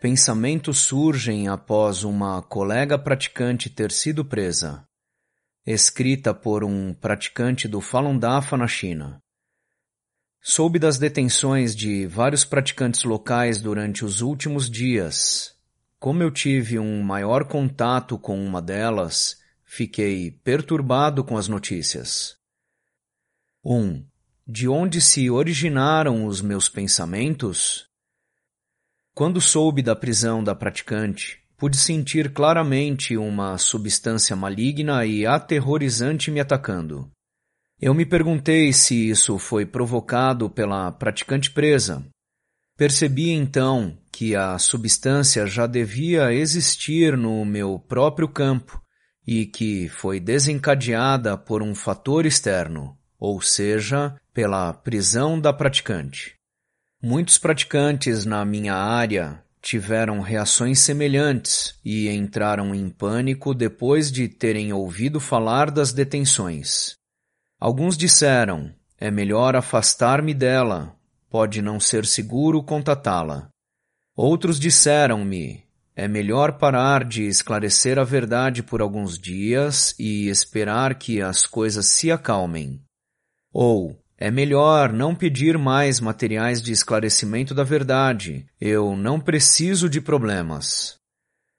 Pensamentos surgem após uma colega praticante ter sido presa. Escrita por um praticante do Falun Dafa na China. Soube das detenções de vários praticantes locais durante os últimos dias. Como eu tive um maior contato com uma delas, fiquei perturbado com as notícias. 1. Um, de onde se originaram os meus pensamentos? Quando soube da prisão da praticante, pude sentir claramente uma substância maligna e aterrorizante me atacando. Eu me perguntei se isso foi provocado pela praticante presa. Percebi então que a substância já devia existir no meu próprio campo e que foi desencadeada por um fator externo, ou seja, pela prisão da praticante. Muitos praticantes na minha área tiveram reações semelhantes e entraram em pânico depois de terem ouvido falar das detenções. Alguns disseram: é melhor afastar-me dela, pode não ser seguro contatá-la. Outros disseram-me: é melhor parar de esclarecer a verdade por alguns dias e esperar que as coisas se acalmem. Ou é melhor não pedir mais materiais de esclarecimento da verdade. Eu não preciso de problemas.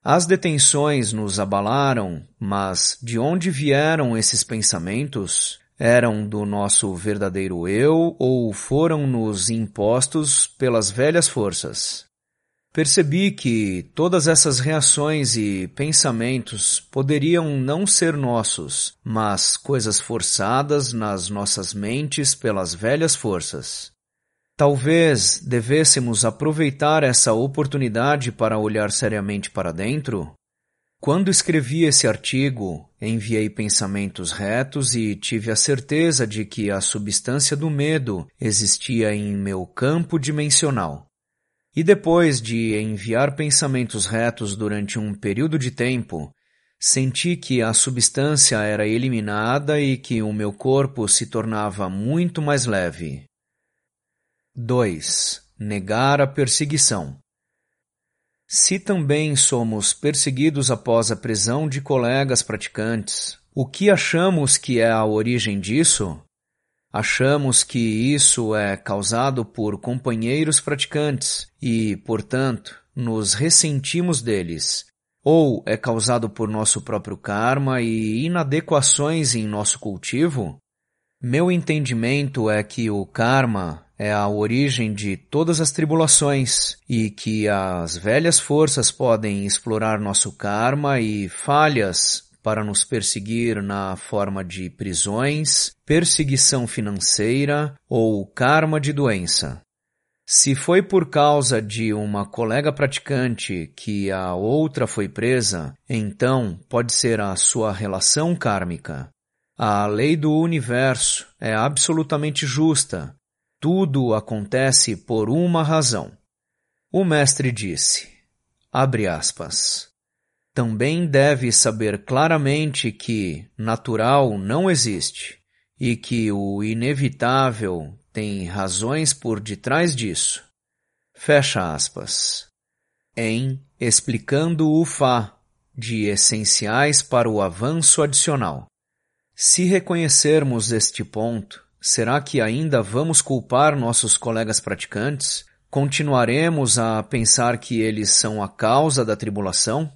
As detenções nos abalaram, mas de onde vieram esses pensamentos? Eram do nosso verdadeiro eu ou foram nos impostos pelas velhas forças? Percebi que todas essas reações e pensamentos poderiam não ser nossos, mas coisas forçadas nas nossas mentes pelas velhas forças. Talvez devêssemos aproveitar essa oportunidade para olhar seriamente para dentro? Quando escrevi esse artigo, enviei pensamentos retos e tive a certeza de que a substância do medo existia em meu campo dimensional. E depois de enviar pensamentos retos durante um período de tempo, senti que a substância era eliminada e que o meu corpo se tornava muito mais leve. 2. Negar a perseguição. Se também somos perseguidos após a prisão de colegas praticantes, o que achamos que é a origem disso? Achamos que isso é causado por companheiros praticantes e, portanto, nos ressentimos deles, ou é causado por nosso próprio karma e inadequações em nosso cultivo? Meu entendimento é que o karma é a origem de todas as tribulações e que as velhas forças podem explorar nosso karma e falhas para nos perseguir na forma de prisões, perseguição financeira ou karma de doença. Se foi por causa de uma colega praticante que a outra foi presa, então pode ser a sua relação kármica. A lei do universo é absolutamente justa. Tudo acontece por uma razão. O mestre disse, abre aspas, também deve saber claramente que natural não existe e que o inevitável tem razões por detrás disso. Fecha aspas. Em Explicando o Fá, de Essenciais para o Avanço Adicional. Se reconhecermos este ponto, será que ainda vamos culpar nossos colegas praticantes? Continuaremos a pensar que eles são a causa da tribulação?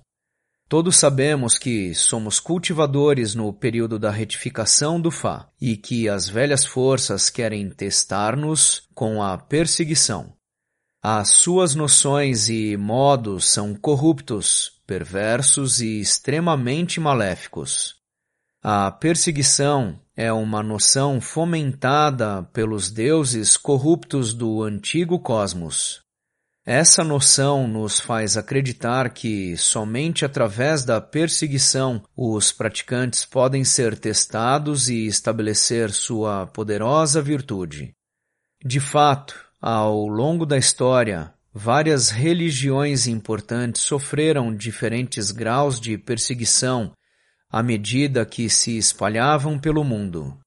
Todos sabemos que somos cultivadores no período da retificação do Fá e que as velhas forças querem testar-nos com a perseguição. As suas noções e modos são corruptos, perversos e extremamente maléficos. A perseguição é uma noção fomentada pelos deuses corruptos do antigo cosmos. Essa noção nos faz acreditar que somente através da perseguição os praticantes podem ser testados e estabelecer sua poderosa virtude. De fato, ao longo da história, várias religiões importantes sofreram diferentes graus de perseguição à medida que se espalhavam pelo mundo.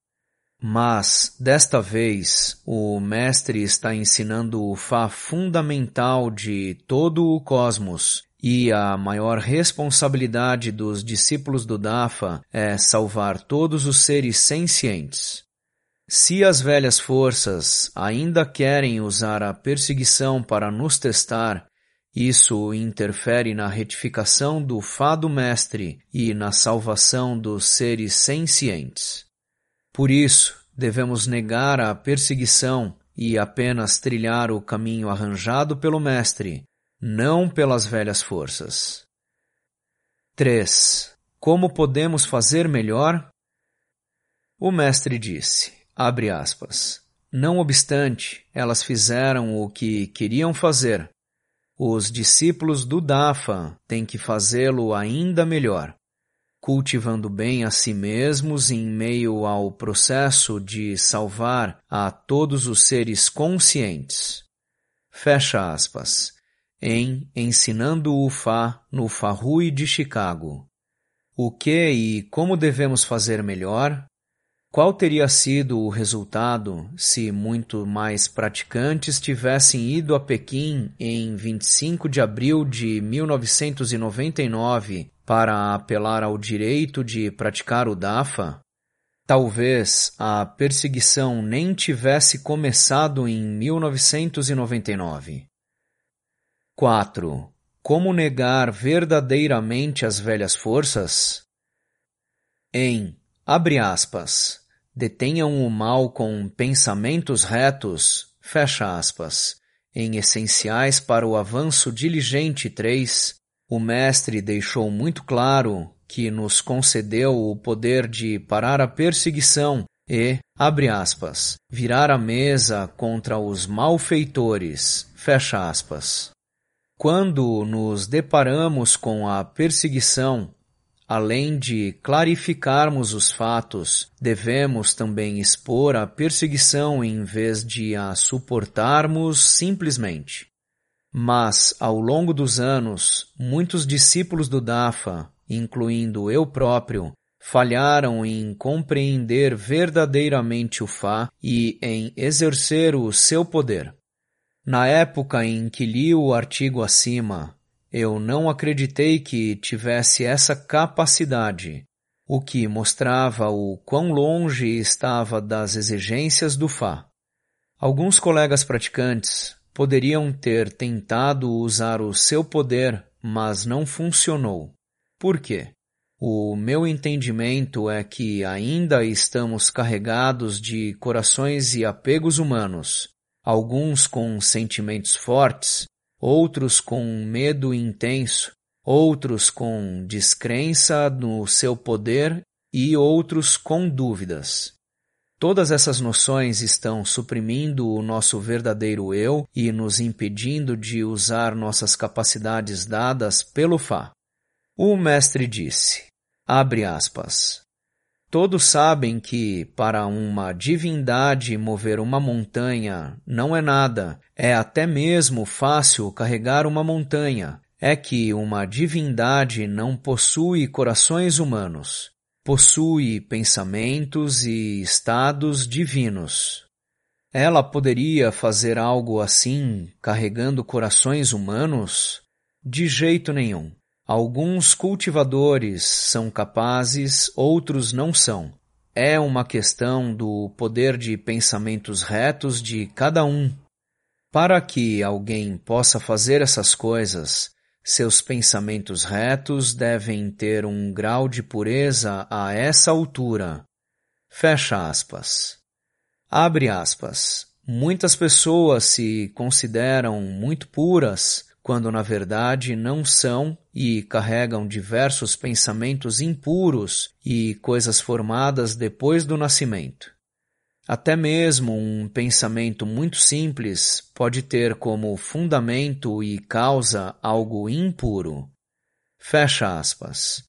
Mas, desta vez, o Mestre está ensinando o Fá fundamental de todo o cosmos e a maior responsabilidade dos discípulos do Dafa é salvar todos os seres sencientes. Se as velhas forças ainda querem usar a perseguição para nos testar, isso interfere na retificação do fado mestre e na salvação dos seres sencientes. Por isso, devemos negar a perseguição e apenas trilhar o caminho arranjado pelo mestre, não pelas velhas forças. 3. Como podemos fazer melhor? O mestre disse, abre aspas, não obstante, elas fizeram o que queriam fazer, os discípulos do Dafa têm que fazê-lo ainda melhor, cultivando bem a si mesmos em meio ao processo de salvar a todos os seres conscientes. Fecha aspas. Em Ensinando o Fá no Farrui de Chicago. O que e como devemos fazer melhor? Qual teria sido o resultado se muito mais praticantes tivessem ido a Pequim em 25 de abril de 1999 para apelar ao direito de praticar o DAFA? Talvez a perseguição nem tivesse começado em 1999. 4. Como negar verdadeiramente as velhas forças? Em, abre aspas, detenham o mal com pensamentos retos, fecha aspas, em essenciais para o avanço diligente 3, o mestre deixou muito claro que nos concedeu o poder de parar a perseguição e, abre aspas, virar a mesa contra os malfeitores, fecha aspas. Quando nos deparamos com a perseguição, Além de clarificarmos os fatos, devemos também expor a perseguição em vez de a suportarmos simplesmente. Mas, ao longo dos anos, muitos discípulos do Dafa, incluindo eu próprio, falharam em compreender verdadeiramente o Fá e em exercer o seu poder. Na época em que li o artigo acima, eu não acreditei que tivesse essa capacidade, o que mostrava o quão longe estava das exigências do Fá. Alguns colegas praticantes poderiam ter tentado usar o seu poder, mas não funcionou. Por quê? O meu entendimento é que ainda estamos carregados de corações e apegos humanos, alguns com sentimentos fortes outros com medo intenso, outros com descrença no seu poder e outros com dúvidas. Todas essas noções estão suprimindo o nosso verdadeiro eu e nos impedindo de usar nossas capacidades dadas pelo Fá. O mestre disse, abre aspas, Todos sabem que, para uma divindade mover uma montanha não é nada, é até mesmo fácil carregar uma montanha. É que uma divindade não possui corações humanos, possui pensamentos e estados divinos. Ela poderia fazer algo assim carregando corações humanos? De jeito nenhum. Alguns cultivadores são capazes, outros não são. é uma questão do poder de pensamentos retos de cada um. Para que alguém possa fazer essas coisas, seus pensamentos retos devem ter um grau de pureza a essa altura. Fecha aspas. Abre aspas. Muitas pessoas se consideram muito puras quando na verdade não são e carregam diversos pensamentos impuros e coisas formadas depois do nascimento. Até mesmo um pensamento muito simples pode ter como fundamento e causa algo impuro. Fecha aspas.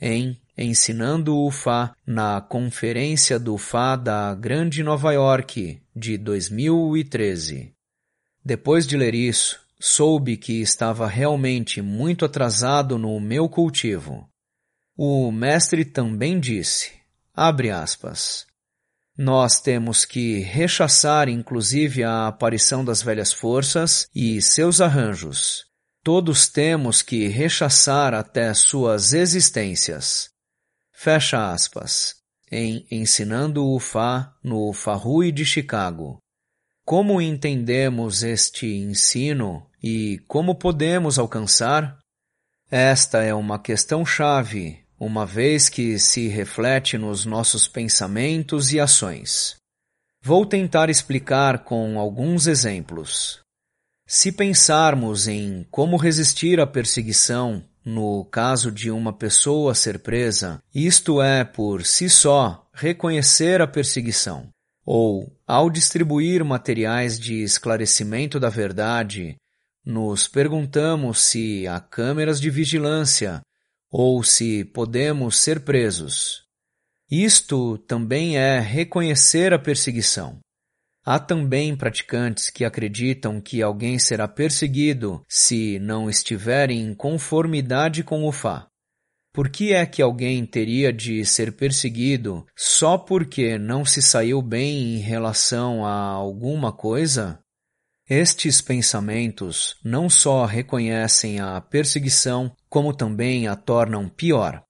Em ensinando o Fá na Conferência do Fá da Grande Nova York de 2013. Depois de ler isso, soube que estava realmente muito atrasado no meu cultivo. O mestre também disse, abre aspas, nós temos que rechaçar inclusive a aparição das velhas forças e seus arranjos. Todos temos que rechaçar até suas existências. Fecha aspas. Em Ensinando o Fá no Farrui de Chicago. Como entendemos este ensino e como podemos alcançar? Esta é uma questão chave, uma vez que se reflete nos nossos pensamentos e ações. Vou tentar explicar com alguns exemplos. Se pensarmos em como resistir à perseguição no caso de uma pessoa ser presa, isto é, por si só, reconhecer a perseguição, ou, ao distribuir materiais de esclarecimento da verdade, nos perguntamos se há câmeras de vigilância ou se podemos ser presos. Isto também é reconhecer a perseguição. Há também praticantes que acreditam que alguém será perseguido se não estiver em conformidade com o Fá. Por que é que alguém teria de ser perseguido só porque não se saiu bem em relação a alguma coisa? Estes pensamentos não só reconhecem a perseguição, como também a tornam pior.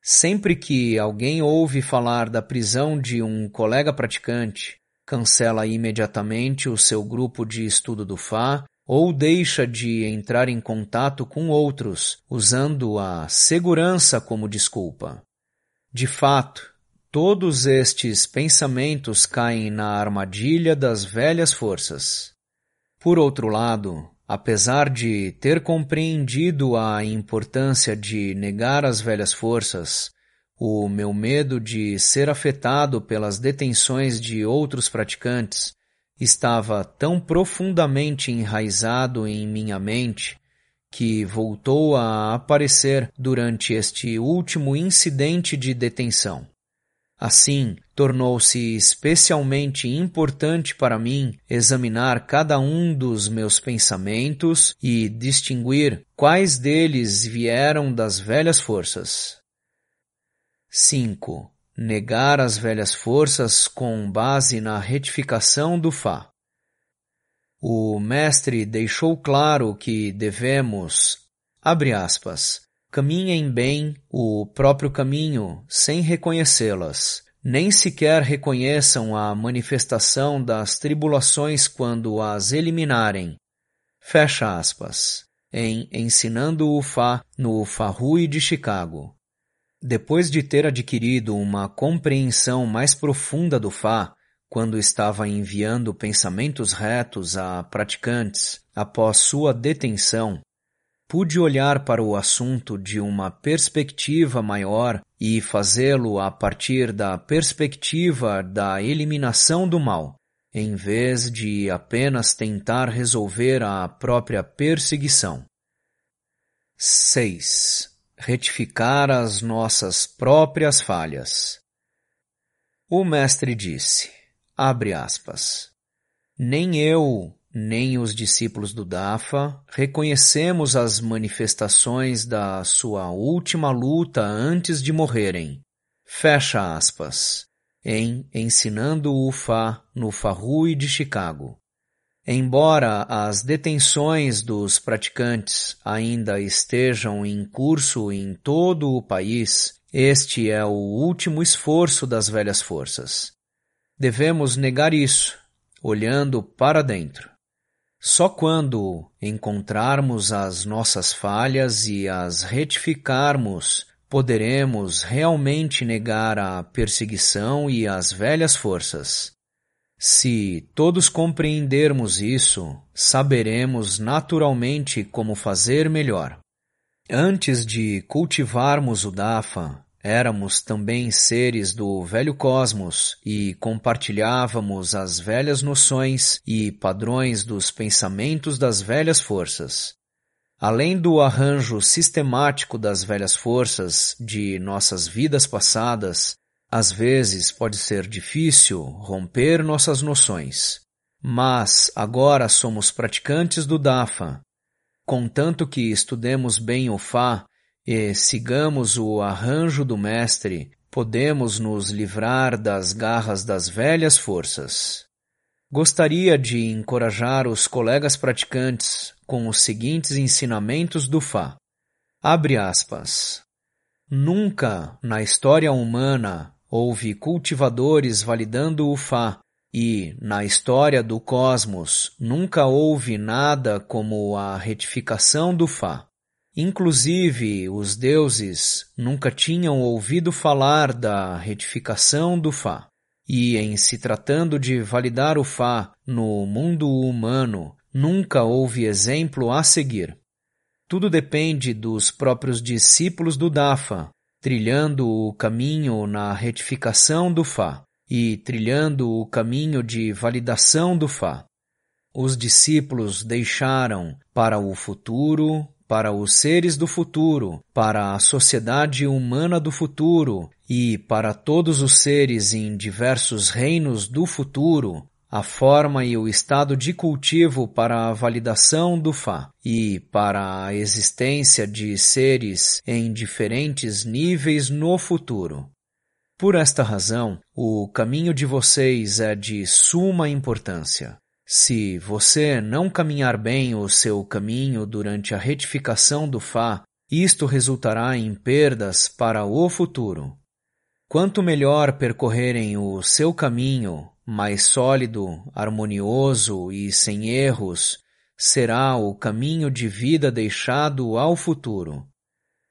Sempre que alguém ouve falar da prisão de um colega praticante, cancela imediatamente o seu grupo de estudo do Fá ou deixa de entrar em contato com outros, usando a segurança como desculpa. De fato, todos estes pensamentos caem na armadilha das velhas forças. Por outro lado, apesar de ter compreendido a importância de negar as velhas forças, o meu medo de ser afetado pelas detenções de outros praticantes estava tão profundamente enraizado em minha mente que voltou a aparecer durante este último incidente de detenção. Assim, tornou-se especialmente importante para mim examinar cada um dos meus pensamentos e distinguir quais deles vieram das velhas forças. 5. Negar as velhas forças com base na retificação do Fá. O mestre deixou claro que devemos, abre aspas, caminhem bem o próprio caminho sem reconhecê-las, nem sequer reconheçam a manifestação das tribulações quando as eliminarem. Fecha aspas. Em Ensinando o Fá no Farrui de Chicago. Depois de ter adquirido uma compreensão mais profunda do Fá, quando estava enviando pensamentos retos a praticantes após sua detenção, pude olhar para o assunto de uma perspectiva maior e fazê-lo a partir da perspectiva da eliminação do mal, em vez de apenas tentar resolver a própria perseguição. 6 retificar as nossas próprias falhas. O mestre disse, abre aspas, nem eu, nem os discípulos do Dafa reconhecemos as manifestações da sua última luta antes de morrerem. Fecha aspas. Em Ensinando o Fá no Farrui de Chicago. Embora as detenções dos praticantes ainda estejam em curso em todo o país Este é o último esforço das velhas forças. Devemos negar isso, olhando para dentro. Só quando encontrarmos as nossas falhas e as retificarmos, poderemos realmente negar a perseguição e as velhas forças. Se todos compreendermos isso, saberemos naturalmente como fazer melhor. Antes de cultivarmos o Dafa, éramos também seres do velho cosmos e compartilhávamos as velhas noções e padrões dos pensamentos das velhas forças. Além do arranjo sistemático das velhas forças de nossas vidas passadas, às vezes pode ser difícil romper nossas noções, mas agora somos praticantes do Dafa. Contanto que estudemos bem o Fá e sigamos o arranjo do Mestre, podemos nos livrar das garras das velhas forças. Gostaria de encorajar os colegas praticantes com os seguintes ensinamentos do Fá. Abre aspas. Nunca na história humana houve cultivadores validando o Fá, e, na história do cosmos, nunca houve nada como a retificação do Fá. Inclusive, os deuses nunca tinham ouvido falar da retificação do Fá. E, em se tratando de validar o Fá no mundo humano, nunca houve exemplo a seguir. Tudo depende dos próprios discípulos do Dafa, trilhando o caminho na retificação do Fá e trilhando o caminho de validação do Fá. Os discípulos deixaram para o futuro, para os seres do futuro, para a sociedade humana do futuro e para todos os seres em diversos reinos do futuro, a forma e o estado de cultivo para a validação do Fá e para a existência de seres em diferentes níveis no futuro. Por esta razão, o caminho de vocês é de suma importância. Se você não caminhar bem o seu caminho durante a retificação do Fá, isto resultará em perdas para o futuro. Quanto melhor percorrerem o seu caminho, mais sólido, harmonioso e sem erros, será o caminho de vida deixado ao futuro.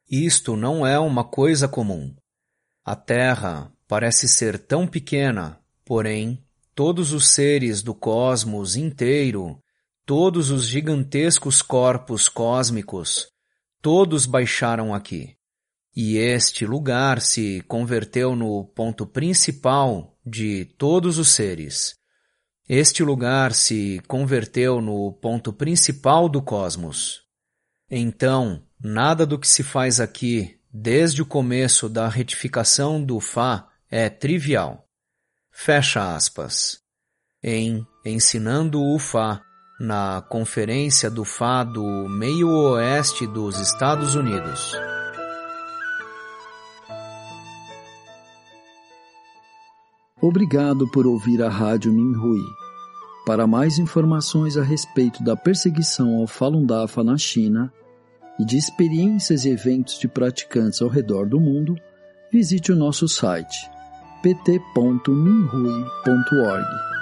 Isto não é uma coisa comum. A Terra parece ser tão pequena, porém, todos os seres do cosmos inteiro, todos os gigantescos corpos cósmicos, todos baixaram aqui. E este lugar se converteu no ponto principal de todos os seres. Este lugar se converteu no ponto principal do cosmos. Então, nada do que se faz aqui, desde o começo da retificação do Fá, é trivial. Fecha aspas. Em Ensinando o Fá, na Conferência do Fá do Meio Oeste dos Estados Unidos. Obrigado por ouvir a Rádio Minhui. Para mais informações a respeito da perseguição ao Falun Dafa na China e de experiências e eventos de praticantes ao redor do mundo, visite o nosso site pt.minhui.org.